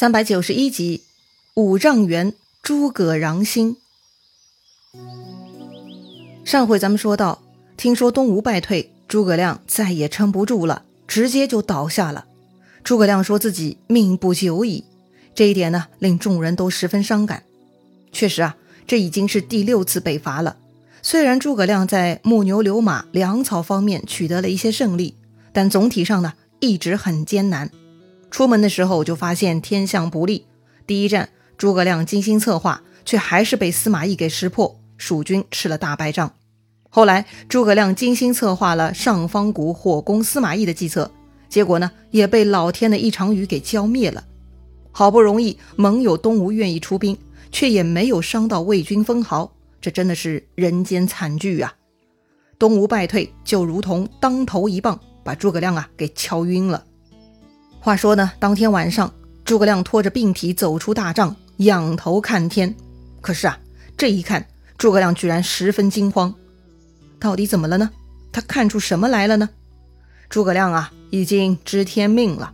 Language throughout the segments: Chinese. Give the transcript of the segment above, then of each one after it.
三百九十一集，五丈原诸葛穰兴。上回咱们说到，听说东吴败退，诸葛亮再也撑不住了，直接就倒下了。诸葛亮说自己命不久矣，这一点呢，令众人都十分伤感。确实啊，这已经是第六次北伐了。虽然诸葛亮在木牛流马、粮草方面取得了一些胜利，但总体上呢，一直很艰难。出门的时候就发现天象不利，第一站诸葛亮精心策划，却还是被司马懿给识破，蜀军吃了大败仗。后来诸葛亮精心策划了上方谷火攻司马懿的计策，结果呢也被老天的一场雨给浇灭了。好不容易盟友东吴愿意出兵，却也没有伤到魏军分毫，这真的是人间惨剧啊！东吴败退就如同当头一棒，把诸葛亮啊给敲晕了。话说呢，当天晚上，诸葛亮拖着病体走出大帐，仰头看天。可是啊，这一看，诸葛亮居然十分惊慌。到底怎么了呢？他看出什么来了呢？诸葛亮啊，已经知天命了。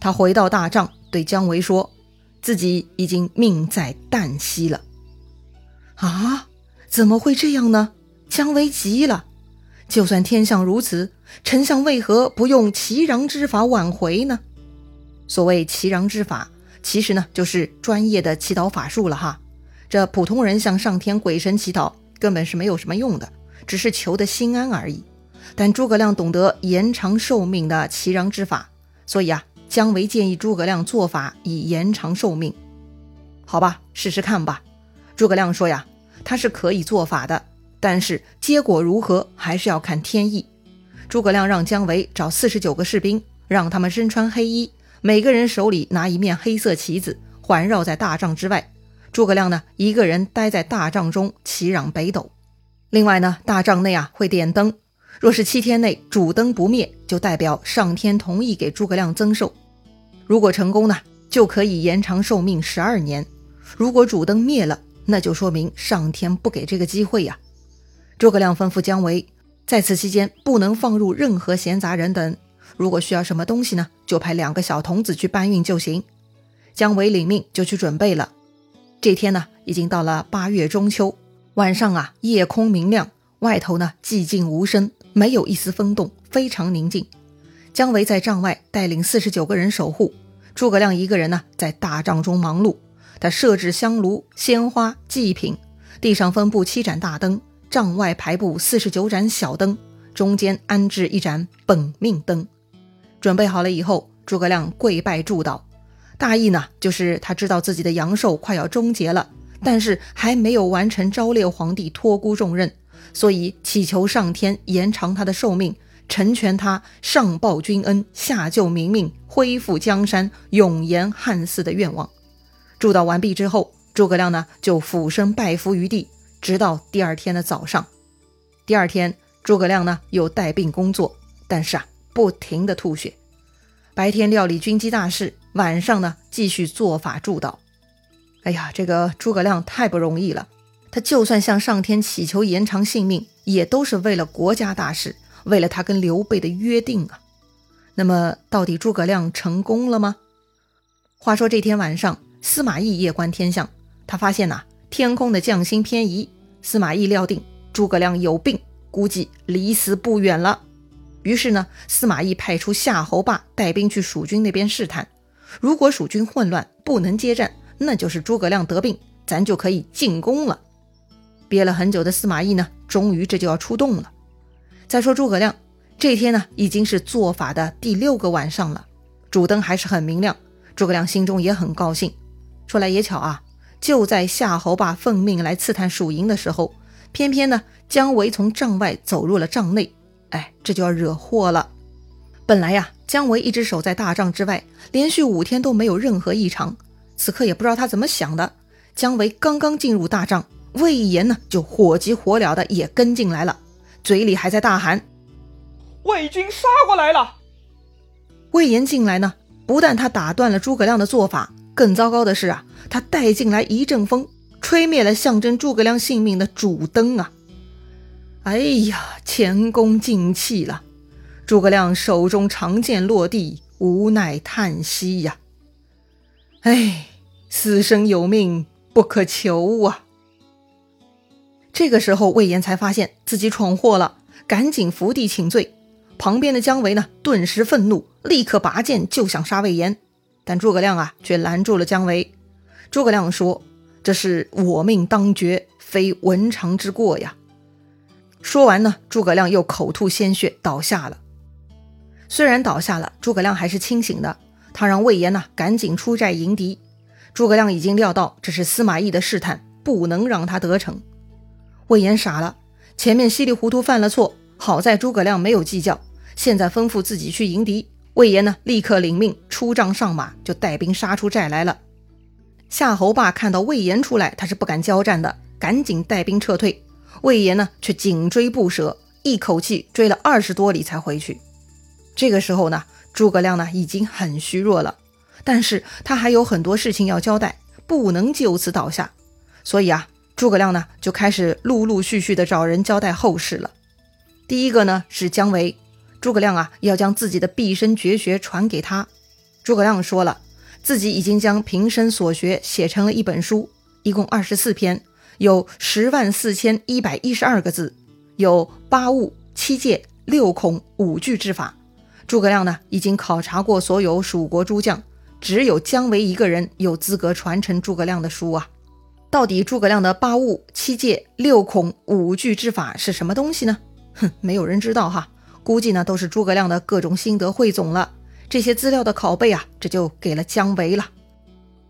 他回到大帐，对姜维说：“自己已经命在旦夕了。”啊，怎么会这样呢？姜维急了。就算天象如此，丞相为何不用祈禳之法挽回呢？所谓祈禳之法，其实呢就是专业的祈祷法术了哈。这普通人向上天鬼神祈祷，根本是没有什么用的，只是求的心安而已。但诸葛亮懂得延长寿命的祈禳之法，所以啊，姜维建议诸葛亮做法以延长寿命。好吧，试试看吧。诸葛亮说呀，他是可以做法的，但是结果如何还是要看天意。诸葛亮让姜维找四十九个士兵，让他们身穿黑衣。每个人手里拿一面黑色旗子，环绕在大帐之外。诸葛亮呢，一个人待在大帐中祈禳北斗。另外呢，大帐内啊会点灯，若是七天内主灯不灭，就代表上天同意给诸葛亮增寿。如果成功呢，就可以延长寿命十二年；如果主灯灭了，那就说明上天不给这个机会呀。诸葛亮吩咐姜维，在此期间不能放入任何闲杂人等。如果需要什么东西呢，就派两个小童子去搬运就行。姜维领命就去准备了。这天呢，已经到了八月中秋，晚上啊，夜空明亮，外头呢寂静无声，没有一丝风动，非常宁静。姜维在帐外带领四十九个人守护，诸葛亮一个人呢在大帐中忙碌。他设置香炉、鲜花、祭品，地上分布七盏大灯，帐外排布四十九盏小灯，中间安置一盏本命灯。准备好了以后，诸葛亮跪拜祝祷，大意呢就是他知道自己的阳寿快要终结了，但是还没有完成昭烈皇帝托孤重任，所以祈求上天延长他的寿命，成全他上报君恩、下救民命、恢复江山、永延汉室的愿望。祝祷完毕之后，诸葛亮呢就俯身拜伏于地，直到第二天的早上。第二天，诸葛亮呢又带病工作，但是啊。不停的吐血，白天料理军机大事，晚上呢继续做法祝祷。哎呀，这个诸葛亮太不容易了。他就算向上天祈求延长性命，也都是为了国家大事，为了他跟刘备的约定啊。那么，到底诸葛亮成功了吗？话说这天晚上，司马懿夜观天象，他发现呐，天空的将星偏移。司马懿料定诸葛亮有病，估计离死不远了。于是呢，司马懿派出夏侯霸带兵去蜀军那边试探，如果蜀军混乱不能接战，那就是诸葛亮得病，咱就可以进攻了。憋了很久的司马懿呢，终于这就要出动了。再说诸葛亮这天呢，已经是做法的第六个晚上了，主灯还是很明亮，诸葛亮心中也很高兴。说来也巧啊，就在夏侯霸奉命来刺探蜀营的时候，偏偏呢，姜维从帐外走入了帐内。哎，这就要惹祸了。本来呀，姜维一直守在大帐之外，连续五天都没有任何异常。此刻也不知道他怎么想的，姜维刚刚进入大帐，魏延呢就火急火燎的也跟进来了，嘴里还在大喊：“魏军杀过来了！”魏延进来呢，不但他打断了诸葛亮的做法，更糟糕的是啊，他带进来一阵风，吹灭了象征诸葛亮性命的主灯啊！哎呀，前功尽弃了！诸葛亮手中长剑落地，无奈叹息呀。哎，死生有命，不可求啊！这个时候，魏延才发现自己闯祸了，赶紧伏地请罪。旁边的姜维呢，顿时愤怒，立刻拔剑就想杀魏延，但诸葛亮啊，却拦住了姜维。诸葛亮说：“这是我命当绝，非文常之过呀。”说完呢，诸葛亮又口吐鲜血，倒下了。虽然倒下了，诸葛亮还是清醒的。他让魏延呢赶紧出寨迎敌。诸葛亮已经料到这是司马懿的试探，不能让他得逞。魏延傻了，前面稀里糊涂犯了错，好在诸葛亮没有计较，现在吩咐自己去迎敌。魏延呢，立刻领命出帐上马，就带兵杀出寨来了。夏侯霸看到魏延出来，他是不敢交战的，赶紧带兵撤退。魏延呢，却紧追不舍，一口气追了二十多里才回去。这个时候呢，诸葛亮呢已经很虚弱了，但是他还有很多事情要交代，不能就此倒下，所以啊。诸葛亮呢，就开始陆陆续续的找人交代后事了。第一个呢是姜维，诸葛亮啊要将自己的毕生绝学传给他。诸葛亮说了，自己已经将平生所学写成了一本书，一共二十四篇，有十万四千一百一十二个字，有八物、七戒、六孔、五句之法。诸葛亮呢已经考察过所有蜀国诸将，只有姜维一个人有资格传承诸葛亮的书啊。到底诸葛亮的八物、七戒、六孔、五句之法是什么东西呢？哼，没有人知道哈。估计呢都是诸葛亮的各种心得汇总了。这些资料的拷贝啊，这就给了姜维了。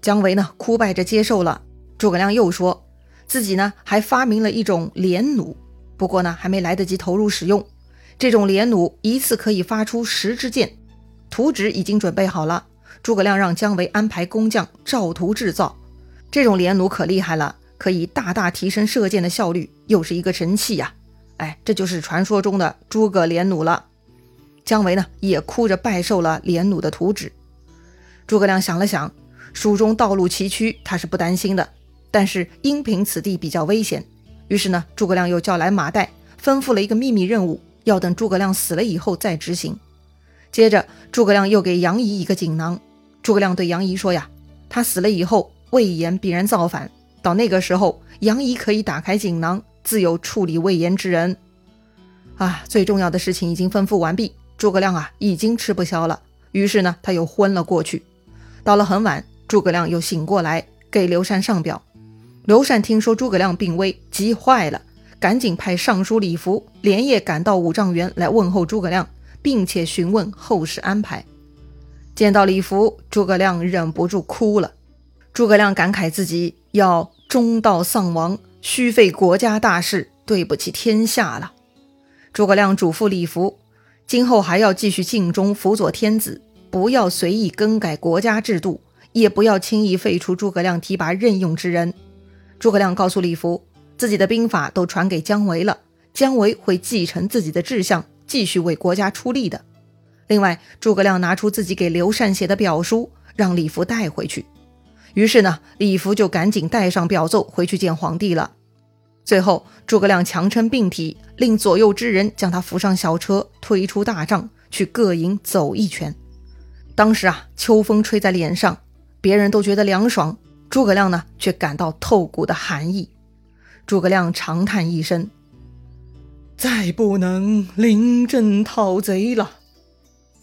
姜维呢哭拜着接受了。诸葛亮又说自己呢还发明了一种连弩，不过呢还没来得及投入使用。这种连弩一次可以发出十支箭，图纸已经准备好了。诸葛亮让姜维安排工匠照图制造。这种连弩可厉害了，可以大大提升射箭的效率，又是一个神器呀！哎，这就是传说中的诸葛连弩了。姜维呢，也哭着拜受了连弩的图纸。诸葛亮想了想，蜀中道路崎岖，他是不担心的，但是因凭此地比较危险，于是呢，诸葛亮又叫来马岱，吩咐了一个秘密任务，要等诸葛亮死了以后再执行。接着，诸葛亮又给杨仪一个锦囊。诸葛亮对杨仪说呀：“他死了以后。”魏延必然造反，到那个时候，杨仪可以打开锦囊，自有处理魏延之人。啊，最重要的事情已经吩咐完毕，诸葛亮啊已经吃不消了，于是呢他又昏了过去。到了很晚，诸葛亮又醒过来，给刘禅上表。刘禅听说诸葛亮病危，急坏了，赶紧派尚书李福连夜赶到五丈原来问候诸葛亮，并且询问后事安排。见到李福，诸葛亮忍不住哭了。诸葛亮感慨自己要中道丧亡，虚费国家大事，对不起天下了。诸葛亮嘱咐李福，今后还要继续尽忠辅佐天子，不要随意更改国家制度，也不要轻易废除诸葛亮提拔任用之人。诸葛亮告诉李福，自己的兵法都传给姜维了，姜维会继承自己的志向，继续为国家出力的。另外，诸葛亮拿出自己给刘禅写的表书，让李福带回去。于是呢，李福就赶紧带上表奏回去见皇帝了。最后，诸葛亮强撑病体，令左右之人将他扶上小车，推出大帐，去各营走一圈。当时啊，秋风吹在脸上，别人都觉得凉爽，诸葛亮呢却感到透骨的寒意。诸葛亮长叹一声：“再不能临阵讨贼了。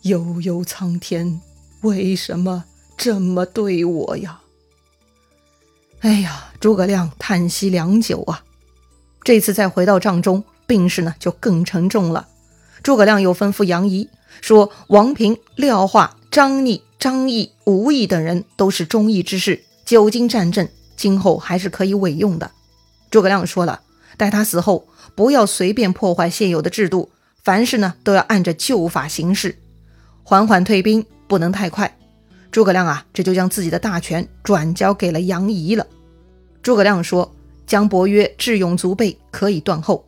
悠悠苍天，为什么这么对我呀？”哎呀，诸葛亮叹息良久啊。这次再回到帐中，病势呢就更沉重了。诸葛亮又吩咐杨仪说：“王平、廖化、张逆、张翼、吴懿等人都是忠义之士，久经战阵，今后还是可以委用的。”诸葛亮说了：“待他死后，不要随便破坏现有的制度，凡事呢都要按着旧法行事，缓缓退兵，不能太快。”诸葛亮啊，这就将自己的大权转交给了杨仪了。诸葛亮说：“姜伯约智勇足备，可以断后。”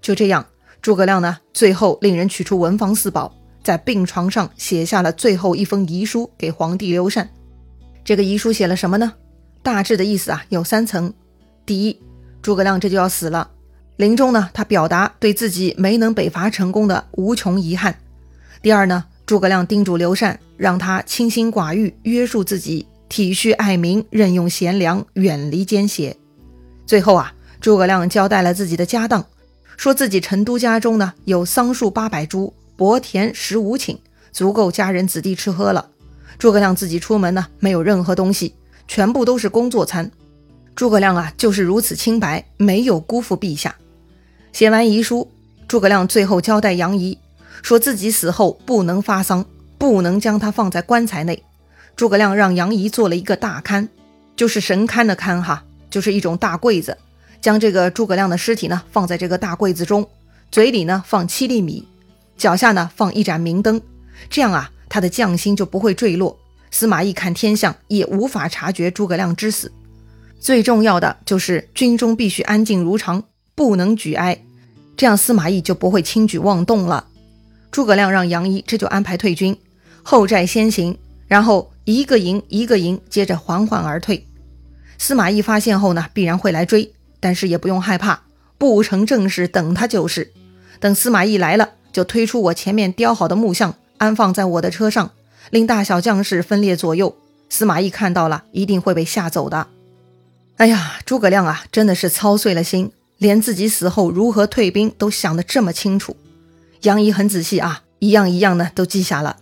就这样，诸葛亮呢，最后令人取出文房四宝，在病床上写下了最后一封遗书给皇帝刘禅。这个遗书写了什么呢？大致的意思啊，有三层：第一，诸葛亮这就要死了，临终呢，他表达对自己没能北伐成功的无穷遗憾；第二呢，诸葛亮叮嘱刘禅，让他清心寡欲，约束自己，体恤爱民，任用贤良，远离奸邪。最后啊，诸葛亮交代了自己的家当，说自己成都家中呢有桑树八百株，薄田十五顷，足够家人子弟吃喝了。诸葛亮自己出门呢，没有任何东西，全部都是工作餐。诸葛亮啊，就是如此清白，没有辜负陛下。写完遗书，诸葛亮最后交代杨仪，说自己死后不能发丧，不能将他放在棺材内。诸葛亮让杨仪做了一个大龛，就是神龛的龛哈，就是一种大柜子，将这个诸葛亮的尸体呢放在这个大柜子中，嘴里呢放七粒米，脚下呢放一盏明灯，这样啊。他的将星就不会坠落，司马懿看天象也无法察觉诸葛亮之死。最重要的就是军中必须安静如常，不能举哀，这样司马懿就不会轻举妄动了。诸葛亮让杨仪这就安排退军，后寨先行，然后一个营一个营，接着缓缓而退。司马懿发现后呢，必然会来追，但是也不用害怕，不成正事等他就是。等司马懿来了，就推出我前面雕好的木像。安放在我的车上，令大小将士分列左右。司马懿看到了，一定会被吓走的。哎呀，诸葛亮啊，真的是操碎了心，连自己死后如何退兵都想得这么清楚。杨仪很仔细啊，一样一样的都记下了。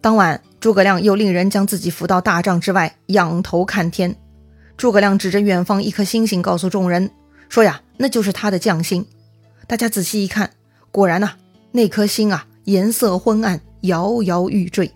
当晚，诸葛亮又令人将自己扶到大帐之外，仰头看天。诸葛亮指着远方一颗星星，告诉众人说：“呀，那就是他的将星。”大家仔细一看，果然呐，那颗星啊。颜色昏暗，摇摇欲坠。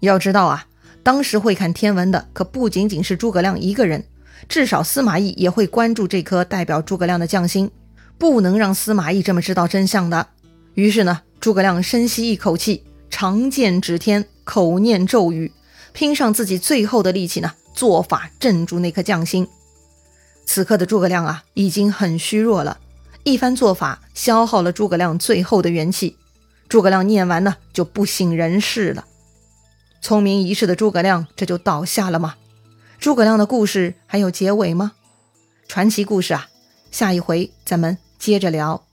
要知道啊，当时会看天文的可不仅仅是诸葛亮一个人，至少司马懿也会关注这颗代表诸葛亮的将星，不能让司马懿这么知道真相的。于是呢，诸葛亮深吸一口气，长剑指天，口念咒语，拼上自己最后的力气呢，做法镇住那颗将星。此刻的诸葛亮啊，已经很虚弱了，一番做法消耗了诸葛亮最后的元气。诸葛亮念完呢，就不省人事了。聪明一世的诸葛亮这就倒下了吗？诸葛亮的故事还有结尾吗？传奇故事啊，下一回咱们接着聊。